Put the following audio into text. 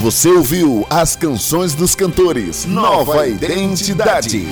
Você ouviu as canções dos cantores Nova Identidade.